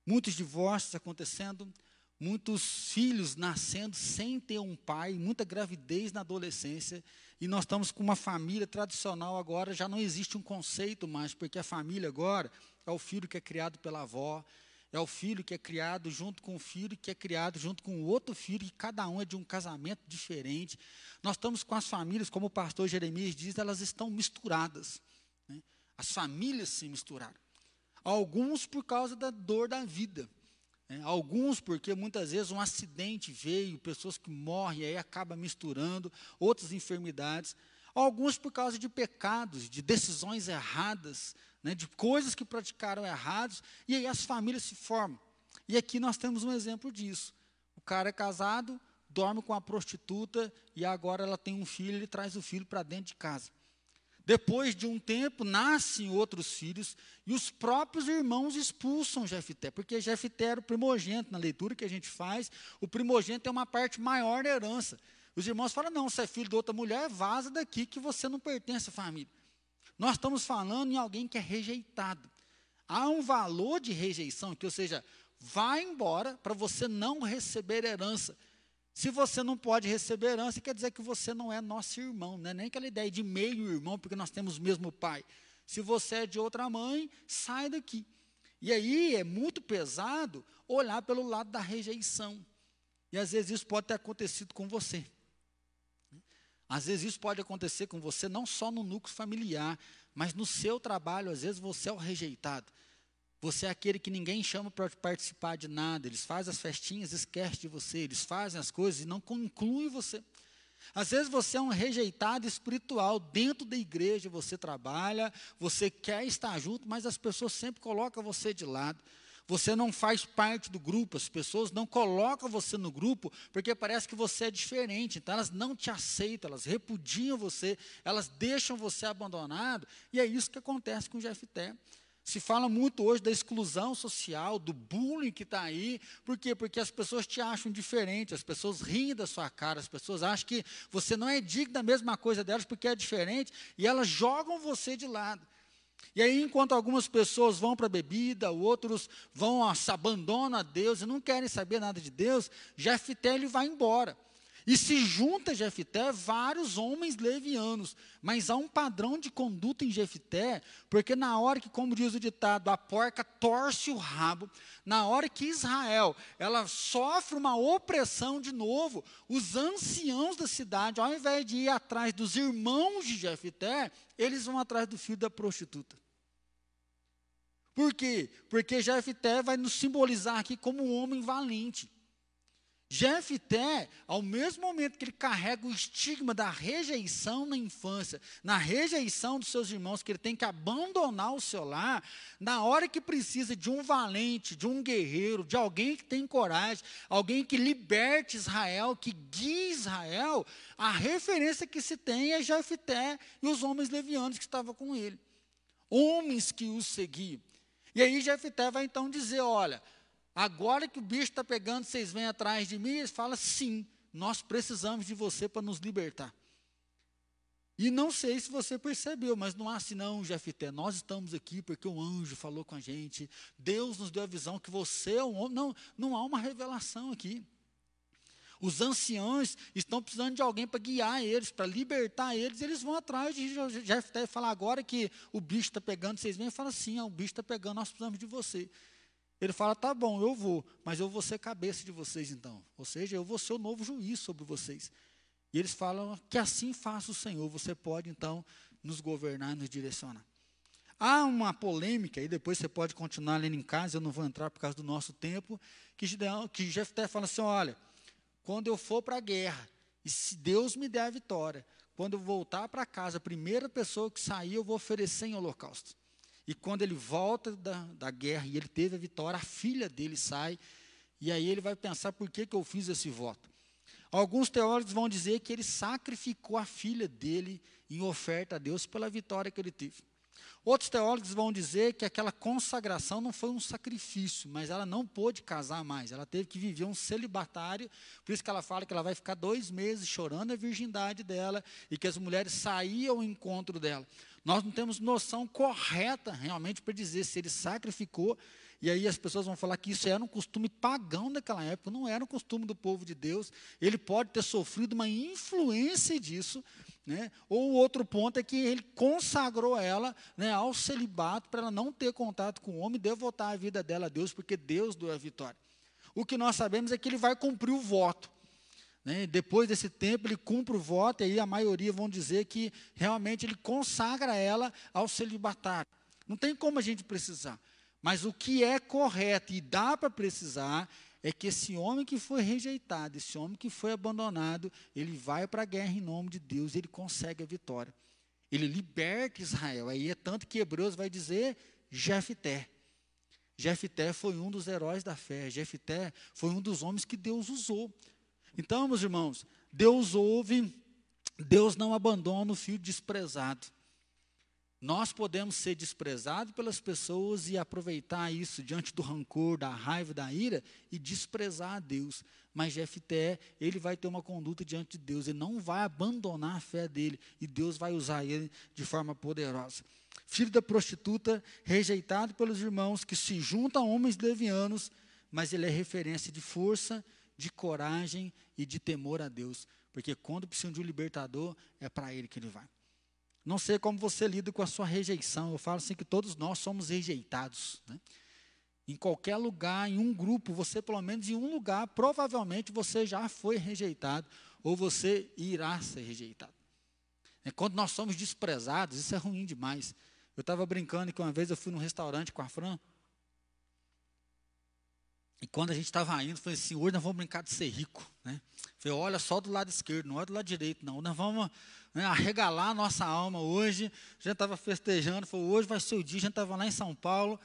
Muitos divórcios acontecendo, muitos filhos nascendo sem ter um pai, muita gravidez na adolescência, e nós estamos com uma família tradicional agora, já não existe um conceito mais, porque a família agora é o filho que é criado pela avó, é o filho que é criado junto com o filho que é criado junto com o outro filho, e cada um é de um casamento diferente. Nós estamos com as famílias, como o pastor Jeremias diz, elas estão misturadas. Né? As famílias se misturaram. Alguns por causa da dor da vida. É, alguns porque muitas vezes um acidente veio, pessoas que morrem, aí acaba misturando, outras enfermidades. Alguns por causa de pecados, de decisões erradas, né, de coisas que praticaram errados, e aí as famílias se formam. E aqui nós temos um exemplo disso. O cara é casado, dorme com a prostituta, e agora ela tem um filho, ele traz o filho para dentro de casa. Depois de um tempo, nascem outros filhos e os próprios irmãos expulsam Jefté, porque Jefté era o primogênito, na leitura que a gente faz, o primogênito é uma parte maior da herança. Os irmãos falam: não, você é filho de outra mulher, vaza daqui que você não pertence à família. Nós estamos falando em alguém que é rejeitado. Há um valor de rejeição, que, ou seja, vai embora para você não receber herança. Se você não pode receber herança, quer dizer que você não é nosso irmão, não é nem aquela ideia de meio irmão, porque nós temos o mesmo pai. Se você é de outra mãe, sai daqui. E aí é muito pesado olhar pelo lado da rejeição. E às vezes isso pode ter acontecido com você. Às vezes isso pode acontecer com você não só no núcleo familiar, mas no seu trabalho, às vezes você é o rejeitado. Você é aquele que ninguém chama para participar de nada. Eles fazem as festinhas, esquecem de você. Eles fazem as coisas e não concluem você. Às vezes você é um rejeitado espiritual. Dentro da igreja você trabalha, você quer estar junto, mas as pessoas sempre colocam você de lado. Você não faz parte do grupo, as pessoas não colocam você no grupo porque parece que você é diferente, então elas não te aceitam, elas repudiam você, elas deixam você abandonado, e é isso que acontece com o Jefté. Se fala muito hoje da exclusão social, do bullying que está aí. Por quê? Porque as pessoas te acham diferente, as pessoas riem da sua cara, as pessoas acham que você não é digno da mesma coisa delas porque é diferente, e elas jogam você de lado. E aí, enquanto algumas pessoas vão para a bebida, outros vão, se abandonam a Deus e não querem saber nada de Deus, Jefté ele vai embora. E se junta Jefté vários homens levianos, mas há um padrão de conduta em Jefté, porque na hora que, como diz o ditado, a porca torce o rabo, na hora que Israel, ela sofre uma opressão de novo, os anciãos da cidade, ao invés de ir atrás dos irmãos de Jefté, eles vão atrás do filho da prostituta. Por quê? Porque Jefté vai nos simbolizar aqui como um homem valente. Jefté, ao mesmo momento que ele carrega o estigma da rejeição na infância, na rejeição dos seus irmãos, que ele tem que abandonar o seu lar, na hora que precisa de um valente, de um guerreiro, de alguém que tem coragem, alguém que liberte Israel, que guie Israel, a referência que se tem é Jefté e os homens levianos que estavam com ele. Homens que os seguiam. E aí Jefté vai então dizer: olha Agora que o bicho está pegando, vocês vêm atrás de mim? Ele fala: sim, nós precisamos de você para nos libertar. E não sei se você percebeu, mas não há assim, não, Jefité. Nós estamos aqui porque um anjo falou com a gente. Deus nos deu a visão que você é um homem. Não, não há uma revelação aqui. Os anciãos estão precisando de alguém para guiar eles, para libertar eles. Eles vão atrás de Jefté e falar agora que o bicho está pegando, vocês vêm e falam assim: ah, o bicho está pegando, nós precisamos de você. Ele fala: tá bom, eu vou, mas eu vou ser cabeça de vocês então. Ou seja, eu vou ser o novo juiz sobre vocês. E eles falam que assim faça o Senhor, você pode então nos governar, nos direcionar. Há uma polêmica, e depois você pode continuar lendo em casa, eu não vou entrar por causa do nosso tempo, que, que Jefté fala assim: olha, quando eu for para a guerra, e se Deus me der a vitória, quando eu voltar para casa, a primeira pessoa que sair, eu vou oferecer em holocausto. E quando ele volta da, da guerra e ele teve a vitória, a filha dele sai. E aí ele vai pensar: por que, que eu fiz esse voto? Alguns teólogos vão dizer que ele sacrificou a filha dele em oferta a Deus pela vitória que ele teve. Outros teólogos vão dizer que aquela consagração não foi um sacrifício, mas ela não pôde casar mais. Ela teve que viver um celibatário. Por isso que ela fala que ela vai ficar dois meses chorando a virgindade dela e que as mulheres saíam ao encontro dela. Nós não temos noção correta realmente para dizer se ele sacrificou. E aí as pessoas vão falar que isso era um costume pagão daquela época, não era um costume do povo de Deus. Ele pode ter sofrido uma influência disso, né? Ou o outro ponto é que ele consagrou ela né, ao celibato para ela não ter contato com o homem e devotar a vida dela a Deus, porque Deus deu a vitória. O que nós sabemos é que ele vai cumprir o voto. Né? Depois desse tempo, ele cumpre o voto, e aí a maioria vão dizer que realmente ele consagra ela ao celibatário. Não tem como a gente precisar. Mas o que é correto e dá para precisar é que esse homem que foi rejeitado, esse homem que foi abandonado, ele vai para a guerra em nome de Deus, ele consegue a vitória. Ele liberta Israel. Aí é tanto que Hebreus vai dizer Jefté. Jefté foi um dos heróis da fé. Jefté foi um dos homens que Deus usou. Então, meus irmãos, Deus ouve, Deus não abandona o filho desprezado. Nós podemos ser desprezados pelas pessoas e aproveitar isso diante do rancor, da raiva, da ira e desprezar a Deus. Mas Jefté, ele vai ter uma conduta diante de Deus, ele não vai abandonar a fé dele e Deus vai usar ele de forma poderosa. Filho da prostituta, rejeitado pelos irmãos que se juntam a homens levianos, mas ele é referência de força, de coragem e de temor a Deus, porque quando precisa de um libertador, é para ele que ele vai. Não sei como você lida com a sua rejeição. Eu falo assim que todos nós somos rejeitados. Né? Em qualquer lugar, em um grupo, você pelo menos em um lugar, provavelmente você já foi rejeitado ou você irá ser rejeitado. É quando nós somos desprezados, isso é ruim demais. Eu estava brincando que uma vez eu fui num restaurante com a Fran. E quando a gente estava indo, falei assim, hoje nós vamos brincar de ser rico. Né? Falei, olha só do lado esquerdo, não olha do lado direito, não. Nós vamos né, arregalar a nossa alma hoje. A gente estava festejando, falou, hoje vai ser o dia, a gente estava lá em São Paulo.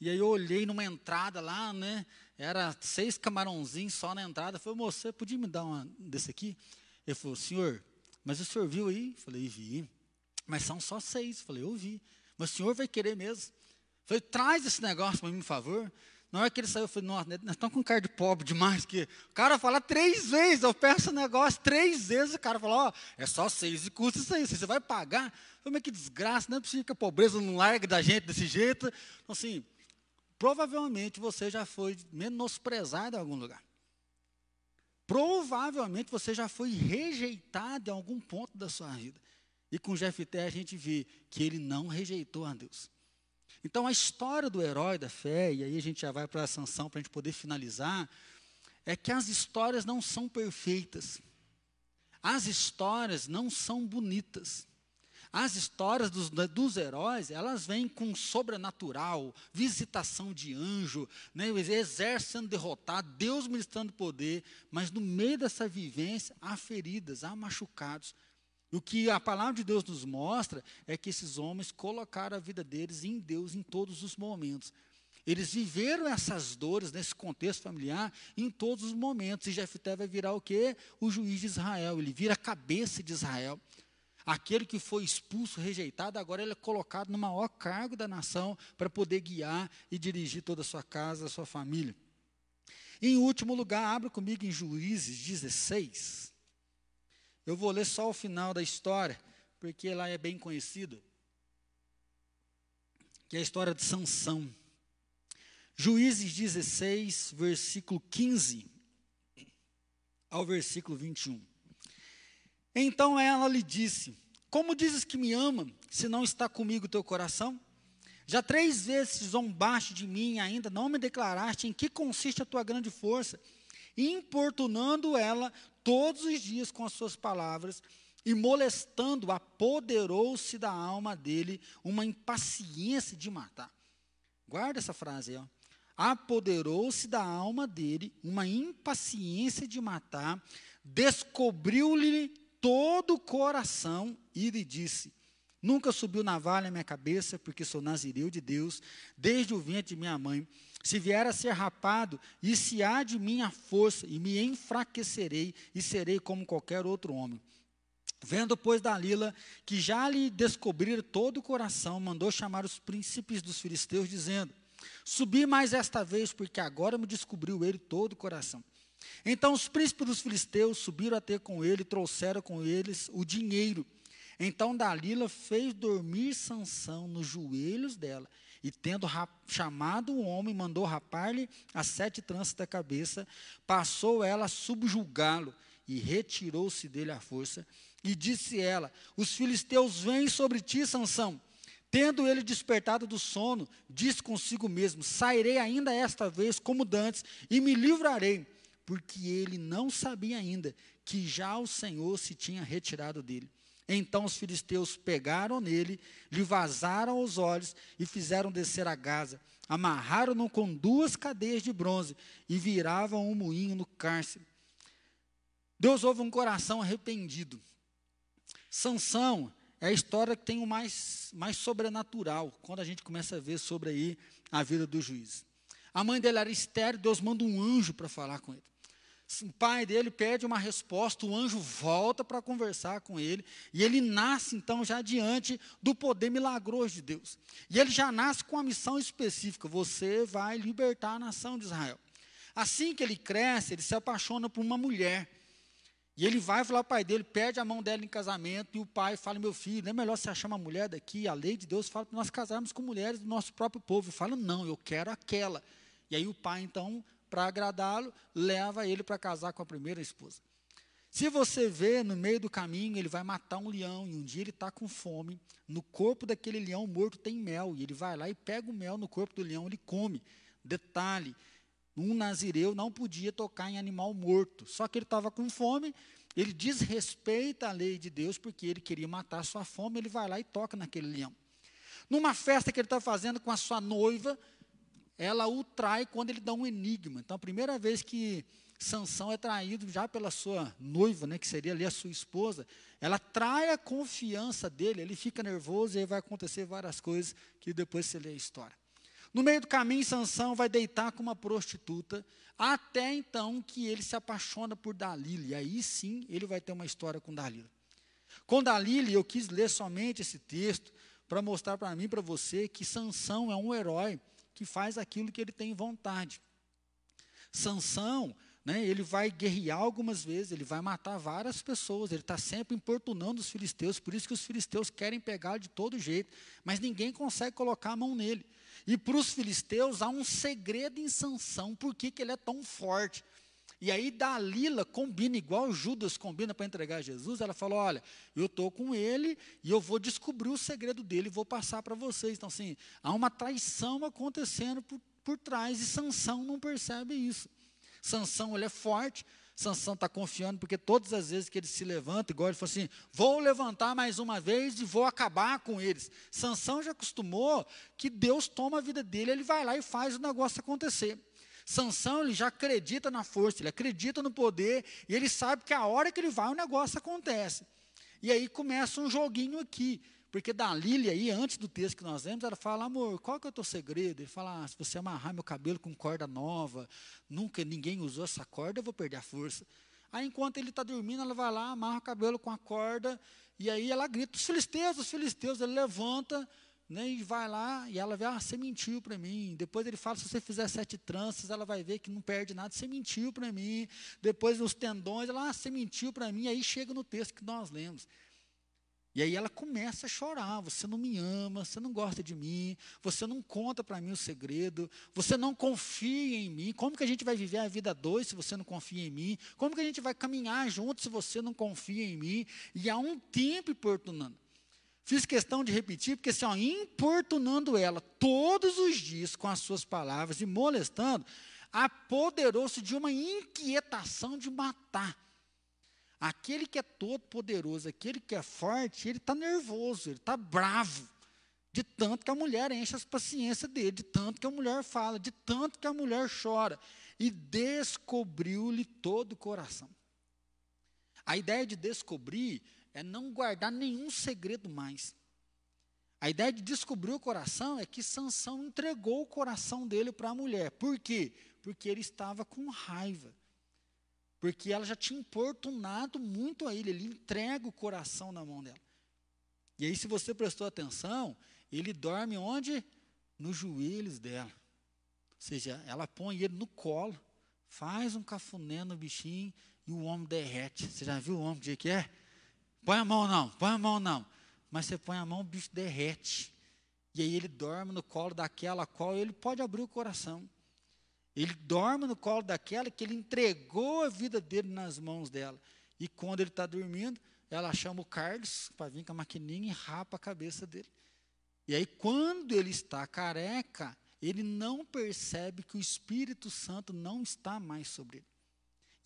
E aí eu olhei numa entrada lá, né? Era seis camarãozinhos só na entrada. Falei, moço, você podia me dar uma desse aqui? Ele falou, senhor, mas o senhor viu aí? Falei, vi. Mas são só seis. Falei, eu vi. Mas o senhor vai querer mesmo? Falei, traz esse negócio para mim, por favor. Na hora que ele saiu, eu falei, nossa, nós estamos com cara de pobre demais, que o cara fala três vezes, eu peço o negócio três vezes, o cara fala, ó, oh, é só seis e custa isso aí, você vai pagar. Falei, mas que desgraça, não é possível que a pobreza não largue da gente desse jeito. Então, assim, provavelmente você já foi menosprezado em algum lugar. Provavelmente você já foi rejeitado em algum ponto da sua vida. E com Jefté a gente vê que ele não rejeitou a Deus. Então a história do herói da fé, e aí a gente já vai para a sanção para a gente poder finalizar, é que as histórias não são perfeitas. As histórias não são bonitas. As histórias dos, dos heróis, elas vêm com sobrenatural, visitação de anjo, né, exército sendo derrotado, Deus ministrando poder, mas no meio dessa vivência há feridas, há machucados. O que a palavra de Deus nos mostra é que esses homens colocaram a vida deles em Deus em todos os momentos. Eles viveram essas dores nesse contexto familiar em todos os momentos. E Jefté vai virar o quê? O juiz de Israel. Ele vira a cabeça de Israel. Aquele que foi expulso, rejeitado, agora ele é colocado no maior cargo da nação para poder guiar e dirigir toda a sua casa, a sua família. Em último lugar, abra comigo em Juízes 16. Eu vou ler só o final da história, porque ela é bem conhecida. Que é a história de Sansão. Juízes 16, versículo 15 ao versículo 21. Então ela lhe disse: Como dizes que me ama, se não está comigo teu coração? Já três vezes zombaste de mim e ainda não me declaraste em que consiste a tua grande força, importunando ela todos os dias com as suas palavras e molestando, apoderou-se da alma dele uma impaciência de matar. Guarda essa frase aí. Apoderou-se da alma dele uma impaciência de matar, descobriu-lhe todo o coração e lhe disse: Nunca subiu navalha à minha cabeça, porque sou nazireu de Deus, desde o ventre de minha mãe. Se vier a ser rapado, e se há de minha força, e me enfraquecerei, e serei como qualquer outro homem. Vendo, pois, Dalila, que já lhe descobrira todo o coração, mandou chamar os príncipes dos filisteus, dizendo: Subi mais esta vez, porque agora me descobriu ele todo o coração. Então os príncipes dos filisteus subiram a ter com ele e trouxeram com eles o dinheiro. Então Dalila fez dormir Sansão nos joelhos dela, e tendo chamado o homem, mandou rapar-lhe as sete tranças da cabeça, passou ela a subjulgá-lo, e retirou-se dele à força, e disse ela: Os filisteus vêm sobre ti, Sansão. Tendo ele despertado do sono, disse consigo mesmo: Sairei ainda esta vez como dantes, e me livrarei porque ele não sabia ainda que já o Senhor se tinha retirado dele. Então os filisteus pegaram nele, lhe vazaram os olhos e fizeram descer a Gaza. Amarraram-no com duas cadeias de bronze e viravam um moinho no cárcere. Deus ouve um coração arrependido. Sansão é a história que tem o mais, mais sobrenatural, quando a gente começa a ver sobre aí a vida do juiz. A mãe dele era estéreo, Deus manda um anjo para falar com ele. O pai dele pede uma resposta, o anjo volta para conversar com ele, e ele nasce então já diante do poder milagroso de Deus. E ele já nasce com uma missão específica: você vai libertar a nação de Israel. Assim que ele cresce, ele se apaixona por uma mulher. E ele vai falar ao pai dele, pede a mão dela em casamento, e o pai fala: Meu filho, não é melhor você achar uma mulher daqui? A lei de Deus fala para nós casarmos com mulheres do nosso próprio povo. Ele fala: Não, eu quero aquela. E aí o pai então para agradá-lo, leva ele para casar com a primeira esposa. Se você vê no meio do caminho, ele vai matar um leão, e um dia ele está com fome, no corpo daquele leão morto tem mel, e ele vai lá e pega o mel no corpo do leão, ele come. Detalhe, um nazireu não podia tocar em animal morto, só que ele estava com fome, Ele desrespeita a lei de Deus porque ele queria matar a sua fome, ele vai lá e toca naquele leão. Numa festa que ele está fazendo com a sua noiva, ela o trai quando ele dá um enigma. Então, a primeira vez que Sansão é traído já pela sua noiva, né, que seria ali a sua esposa, ela trai a confiança dele, ele fica nervoso e aí vai acontecer várias coisas que depois você lê a história. No meio do caminho, Sansão vai deitar com uma prostituta, até então que ele se apaixona por Dalila, e aí sim ele vai ter uma história com Dalila. Com Dalila, eu quis ler somente esse texto para mostrar para mim, para você, que Sansão é um herói que faz aquilo que ele tem vontade. Sansão, né, ele vai guerrear algumas vezes, ele vai matar várias pessoas, ele está sempre importunando os filisteus, por isso que os filisteus querem pegar de todo jeito, mas ninguém consegue colocar a mão nele. E para os filisteus há um segredo em Sansão, por que, que ele é tão forte? E aí Dalila combina, igual Judas combina para entregar Jesus, ela falou, olha, eu estou com ele e eu vou descobrir o segredo dele e vou passar para vocês. Então, assim, há uma traição acontecendo por, por trás e Sansão não percebe isso. Sansão, ele é forte, Sansão está confiando, porque todas as vezes que ele se levanta, igual ele falou assim, vou levantar mais uma vez e vou acabar com eles. Sansão já acostumou que Deus toma a vida dele, ele vai lá e faz o negócio acontecer. Sansão, ele já acredita na força, ele acredita no poder, e ele sabe que a hora que ele vai, o negócio acontece. E aí começa um joguinho aqui. Porque Dalília aí, antes do texto que nós lemos, ela fala, amor, qual que é o teu segredo? Ele fala, ah, se você amarrar meu cabelo com corda nova, nunca ninguém usou essa corda, eu vou perder a força. Aí enquanto ele está dormindo, ela vai lá, amarra o cabelo com a corda, e aí ela grita, os filisteus, os filisteus, ele levanta, né, e vai lá, e ela vê, ah, você mentiu para mim. Depois ele fala, se você fizer sete tranças, ela vai ver que não perde nada, você mentiu para mim. Depois os tendões, ela, ah, você mentiu para mim. Aí chega no texto que nós lemos. E aí ela começa a chorar: você não me ama, você não gosta de mim, você não conta para mim o segredo, você não confia em mim. Como que a gente vai viver a vida dois se você não confia em mim? Como que a gente vai caminhar junto se você não confia em mim? E há um tempo importunando. Fiz questão de repetir, porque assim, importunando ela todos os dias com as suas palavras e molestando, apoderou-se de uma inquietação de matar. Aquele que é todo poderoso, aquele que é forte, ele está nervoso, ele está bravo. De tanto que a mulher enche as paciências dele, de tanto que a mulher fala, de tanto que a mulher chora. E descobriu-lhe todo o coração. A ideia de descobrir é não guardar nenhum segredo mais. A ideia de descobrir o coração é que Sansão entregou o coração dele para a mulher. Por quê? Porque ele estava com raiva porque ela já tinha importunado muito a ele, ele entrega o coração na mão dela. E aí, se você prestou atenção, ele dorme onde? Nos joelhos dela. Ou seja, ela põe ele no colo, faz um cafuné no bichinho e o homem derrete. Você já viu o homem que é? Põe a mão não, põe a mão não. Mas você põe a mão, o bicho derrete. E aí ele dorme no colo daquela qual ele pode abrir o coração. Ele dorme no colo daquela que ele entregou a vida dele nas mãos dela. E quando ele está dormindo, ela chama o Carlos para vir com a maquininha e rapa a cabeça dele. E aí, quando ele está careca, ele não percebe que o Espírito Santo não está mais sobre ele.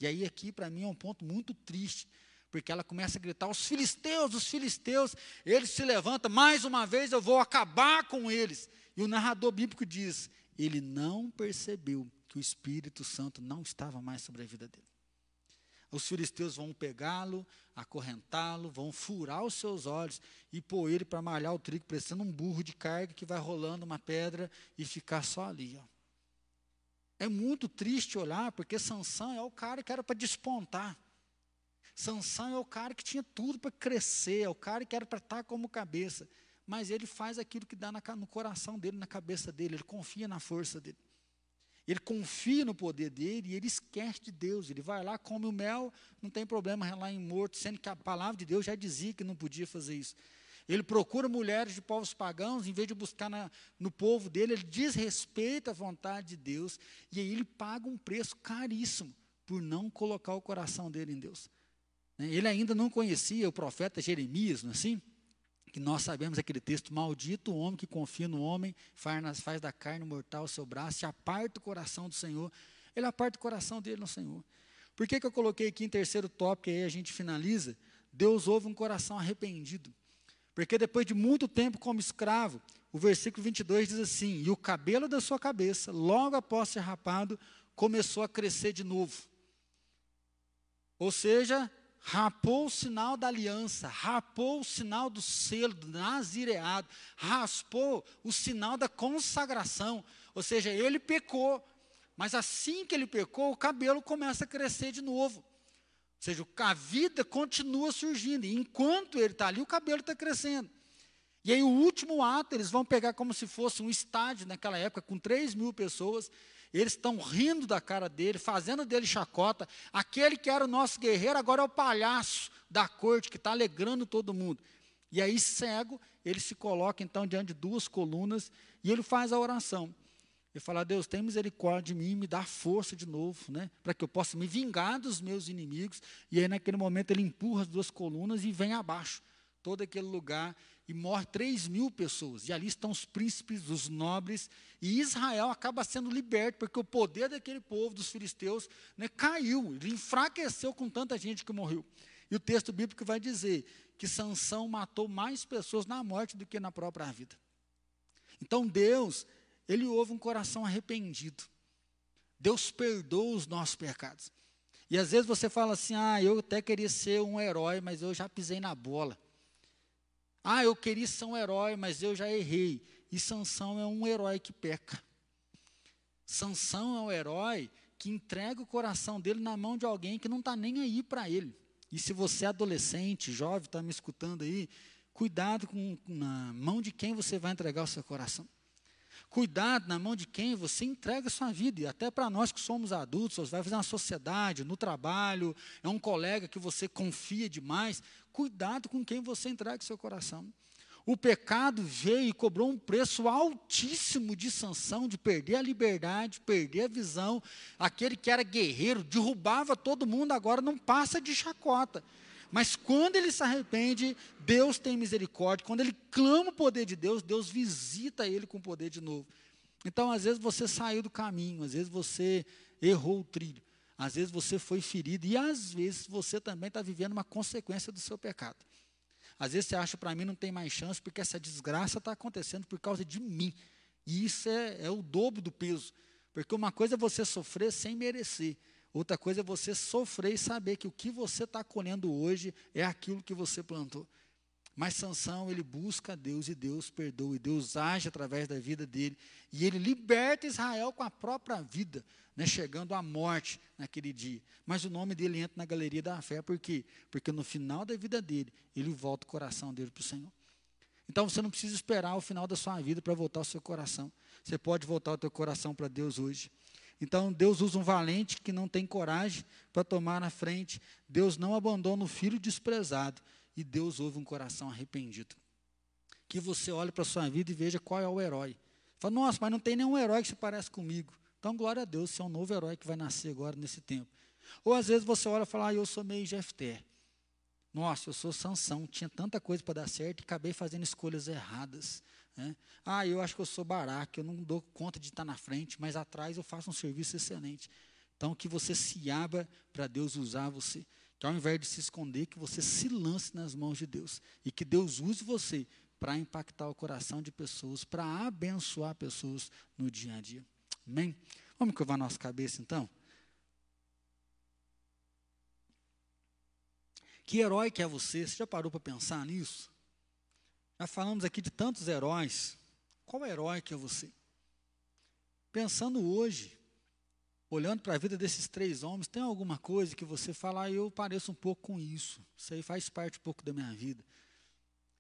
E aí, aqui, para mim, é um ponto muito triste, porque ela começa a gritar: os filisteus, os filisteus, eles se levantam, mais uma vez eu vou acabar com eles. E o narrador bíblico diz: ele não percebeu que o Espírito Santo não estava mais sobre a vida dele. Os filisteus vão pegá-lo, acorrentá-lo, vão furar os seus olhos e pôr ele para malhar o trigo, parecendo um burro de carga que vai rolando uma pedra e ficar só ali. Ó. É muito triste olhar, porque Sansão é o cara que era para despontar. Sansão é o cara que tinha tudo para crescer, é o cara que era para estar como cabeça. Mas ele faz aquilo que dá no coração dele, na cabeça dele, ele confia na força dele. Ele confia no poder dele e ele esquece de Deus. Ele vai lá, come o mel, não tem problema lá em morto, sendo que a palavra de Deus já dizia que não podia fazer isso. Ele procura mulheres de povos pagãos, em vez de buscar na, no povo dele, ele desrespeita a vontade de Deus, e aí ele paga um preço caríssimo por não colocar o coração dele em Deus. Né? Ele ainda não conhecia o profeta Jeremias, não é assim? que nós sabemos aquele texto, maldito o homem que confia no homem, faz, faz da carne mortal o seu braço, e aparta o coração do Senhor. Ele aparta o coração dele no Senhor. Por que, que eu coloquei aqui em terceiro tópico, e aí a gente finaliza? Deus ouve um coração arrependido. Porque depois de muito tempo como escravo, o versículo 22 diz assim: E o cabelo da sua cabeça, logo após ser rapado, começou a crescer de novo. Ou seja, rapou o sinal da aliança, rapou o sinal do selo, do nazireado, raspou o sinal da consagração. Ou seja, ele pecou, mas assim que ele pecou, o cabelo começa a crescer de novo. Ou seja, a vida continua surgindo. E enquanto ele está ali, o cabelo está crescendo. E aí, o último ato, eles vão pegar como se fosse um estádio naquela época, com 3 mil pessoas. Eles estão rindo da cara dele, fazendo dele chacota. Aquele que era o nosso guerreiro, agora é o palhaço da corte, que está alegrando todo mundo. E aí, cego, ele se coloca então diante de duas colunas e ele faz a oração e falar: Deus, tem misericórdia de mim, me dá força de novo, né, para que eu possa me vingar dos meus inimigos. E aí, naquele momento, ele empurra as duas colunas e vem abaixo todo aquele lugar e morre 3 mil pessoas. E ali estão os príncipes, os nobres, e Israel acaba sendo liberto, porque o poder daquele povo, dos filisteus, né, caiu, ele enfraqueceu com tanta gente que morreu. E o texto bíblico vai dizer que Sansão matou mais pessoas na morte do que na própria vida. Então Deus, ele ouve um coração arrependido. Deus perdoa os nossos pecados. E às vezes você fala assim: ah, eu até queria ser um herói, mas eu já pisei na bola. Ah, eu queria ser um herói, mas eu já errei. E Sansão é um herói que peca. Sansão é um herói que entrega o coração dele na mão de alguém que não está nem aí para ele. E se você é adolescente, jovem, está me escutando aí, cuidado com, na mão de quem você vai entregar o seu coração. Cuidado na mão de quem você entrega a sua vida. E até para nós que somos adultos, você vai fazer uma sociedade, no trabalho, é um colega que você confia demais. Cuidado com quem você entrega o seu coração. O pecado veio e cobrou um preço altíssimo de sanção, de perder a liberdade, perder a visão. Aquele que era guerreiro, derrubava todo mundo, agora não passa de chacota. Mas quando ele se arrepende, Deus tem misericórdia. Quando ele clama o poder de Deus, Deus visita ele com o poder de novo. Então, às vezes você saiu do caminho, às vezes você errou o trilho, às vezes você foi ferido e às vezes você também está vivendo uma consequência do seu pecado. Às vezes você acha para mim não tem mais chance porque essa desgraça está acontecendo por causa de mim. E isso é, é o dobro do peso. Porque uma coisa é você sofrer sem merecer. Outra coisa é você sofrer e saber que o que você está colhendo hoje é aquilo que você plantou. Mas Sansão, ele busca Deus e Deus perdoa, e Deus age através da vida dele. E ele liberta Israel com a própria vida, né, chegando à morte naquele dia. Mas o nome dele entra na galeria da fé, por quê? Porque no final da vida dele, ele volta o coração dele para o Senhor. Então você não precisa esperar o final da sua vida para voltar o seu coração. Você pode voltar o teu coração para Deus hoje. Então, Deus usa um valente que não tem coragem para tomar na frente. Deus não abandona o filho desprezado. E Deus ouve um coração arrependido. Que você olhe para a sua vida e veja qual é o herói. Fala, nossa, mas não tem nenhum herói que se parece comigo. Então, glória a Deus, você é um novo herói que vai nascer agora nesse tempo. Ou às vezes você olha e fala, ah, eu sou meio Jefté. Nossa, eu sou Sansão, tinha tanta coisa para dar certo e acabei fazendo escolhas erradas. Né? Ah, eu acho que eu sou barato, eu não dou conta de estar na frente, mas atrás eu faço um serviço excelente. Então, que você se abra para Deus usar você. Que ao invés de se esconder, que você se lance nas mãos de Deus. E que Deus use você para impactar o coração de pessoas, para abençoar pessoas no dia a dia. Amém? Vamos curvar a nossa cabeça então? Que herói que é você? Você já parou para pensar nisso? Já falamos aqui de tantos heróis. Qual herói que é você? Pensando hoje, olhando para a vida desses três homens, tem alguma coisa que você fala, ah, eu pareço um pouco com isso. Isso aí faz parte um pouco da minha vida.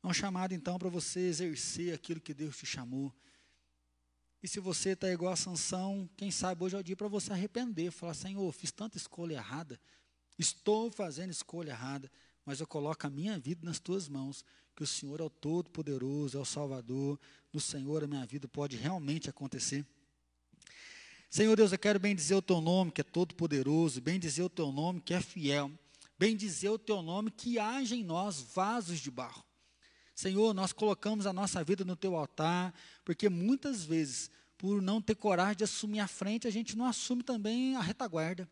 É um chamado então para você exercer aquilo que Deus te chamou. E se você está igual a Sansão, quem sabe hoje é o dia para você arrepender, falar, Senhor, fiz tanta escolha errada, estou fazendo escolha errada, mas eu coloco a minha vida nas tuas mãos que o Senhor é o Todo-Poderoso, é o Salvador, no Senhor a minha vida pode realmente acontecer. Senhor Deus, eu quero bem dizer o teu nome, que é todo-poderoso, bem dizer o teu nome, que é fiel, bem dizer o teu nome, que age em nós vasos de barro. Senhor, nós colocamos a nossa vida no teu altar, porque muitas vezes, por não ter coragem de assumir a frente, a gente não assume também a retaguarda.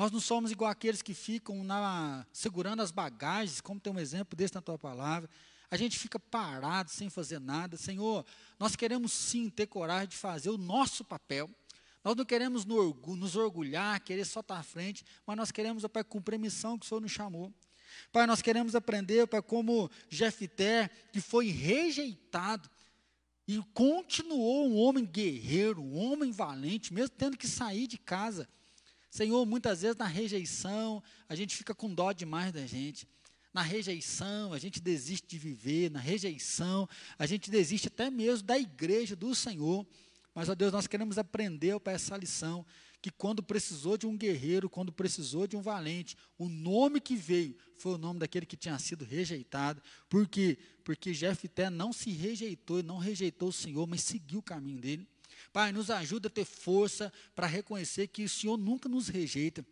Nós não somos igual aqueles que ficam na, segurando as bagagens, como tem um exemplo desse na tua palavra. A gente fica parado, sem fazer nada. Senhor, nós queremos sim ter coragem de fazer o nosso papel. Nós não queremos nos orgulhar, querer só estar à frente, mas nós queremos, Pai, cumprir a missão que o Senhor nos chamou. Pai, nós queremos aprender, Pai, como Jefté, que foi rejeitado e continuou um homem guerreiro, um homem valente, mesmo tendo que sair de casa. Senhor, muitas vezes na rejeição, a gente fica com dó demais da gente. Na rejeição, a gente desiste de viver, na rejeição, a gente desiste até mesmo da igreja do Senhor. Mas, ó Deus, nós queremos aprender para essa lição, que quando precisou de um guerreiro, quando precisou de um valente, o nome que veio foi o nome daquele que tinha sido rejeitado. Por quê? Porque Jefté não se rejeitou e não rejeitou o Senhor, mas seguiu o caminho dele. Pai, nos ajuda a ter força para reconhecer que o Senhor nunca nos rejeita.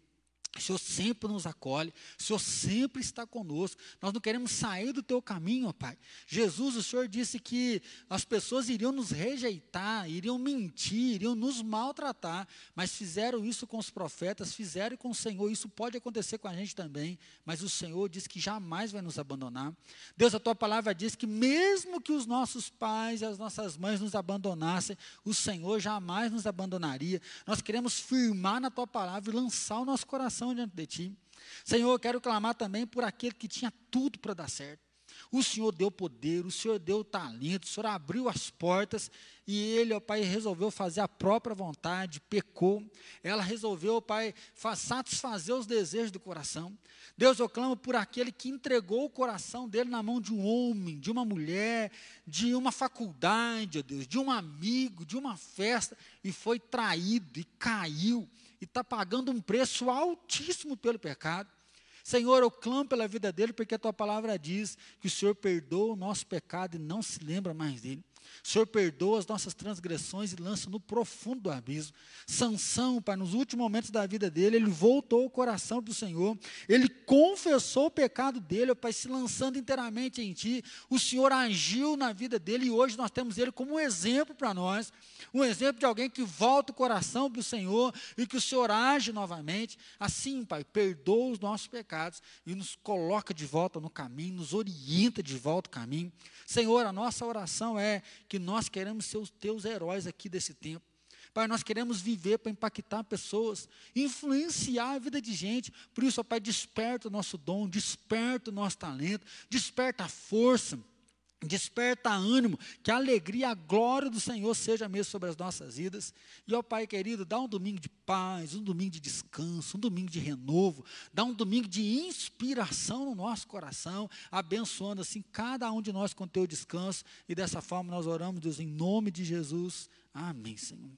O Senhor sempre nos acolhe, o Senhor sempre está conosco. Nós não queremos sair do teu caminho, ó Pai. Jesus, o Senhor disse que as pessoas iriam nos rejeitar, iriam mentir, iriam nos maltratar, mas fizeram isso com os profetas, fizeram com o Senhor. Isso pode acontecer com a gente também, mas o Senhor diz que jamais vai nos abandonar. Deus, a tua palavra diz que mesmo que os nossos pais e as nossas mães nos abandonassem, o Senhor jamais nos abandonaria. Nós queremos firmar na tua palavra e lançar o nosso coração diante de ti. Senhor, eu quero clamar também por aquele que tinha tudo para dar certo. O Senhor deu poder, o Senhor deu talento, o Senhor abriu as portas e ele, ó Pai, resolveu fazer a própria vontade, pecou. Ela resolveu, ó Pai, satisfazer os desejos do coração. Deus, eu clamo por aquele que entregou o coração dele na mão de um homem, de uma mulher, de uma faculdade, ó Deus, de um amigo, de uma festa, e foi traído e caiu e está pagando um preço altíssimo pelo pecado. Senhor, eu clamo pela vida dele, porque a tua palavra diz que o Senhor perdoa o nosso pecado e não se lembra mais dele. O Senhor perdoa as nossas transgressões e lança no profundo do abismo. Sansão, Pai, nos últimos momentos da vida dele, ele voltou o coração para o Senhor, ele confessou o pecado dele, Pai, se lançando inteiramente em Ti. O Senhor agiu na vida dele e hoje nós temos ele como um exemplo para nós, um exemplo de alguém que volta o coração para o Senhor e que o Senhor age novamente. Assim, Pai, perdoa os nossos pecados e nos coloca de volta no caminho, nos orienta de volta o caminho. Senhor, a nossa oração é que nós queremos ser os teus heróis aqui desse tempo. Pai, nós queremos viver para impactar pessoas, influenciar a vida de gente. Por isso, ó Pai, desperta o nosso dom, desperta o nosso talento, desperta a força Desperta ânimo, que a alegria, a glória do Senhor seja mesmo sobre as nossas vidas. E, ó Pai querido, dá um domingo de paz, um domingo de descanso, um domingo de renovo, dá um domingo de inspiração no nosso coração, abençoando assim cada um de nós com teu descanso. E dessa forma nós oramos, Deus, em nome de Jesus. Amém, Senhor.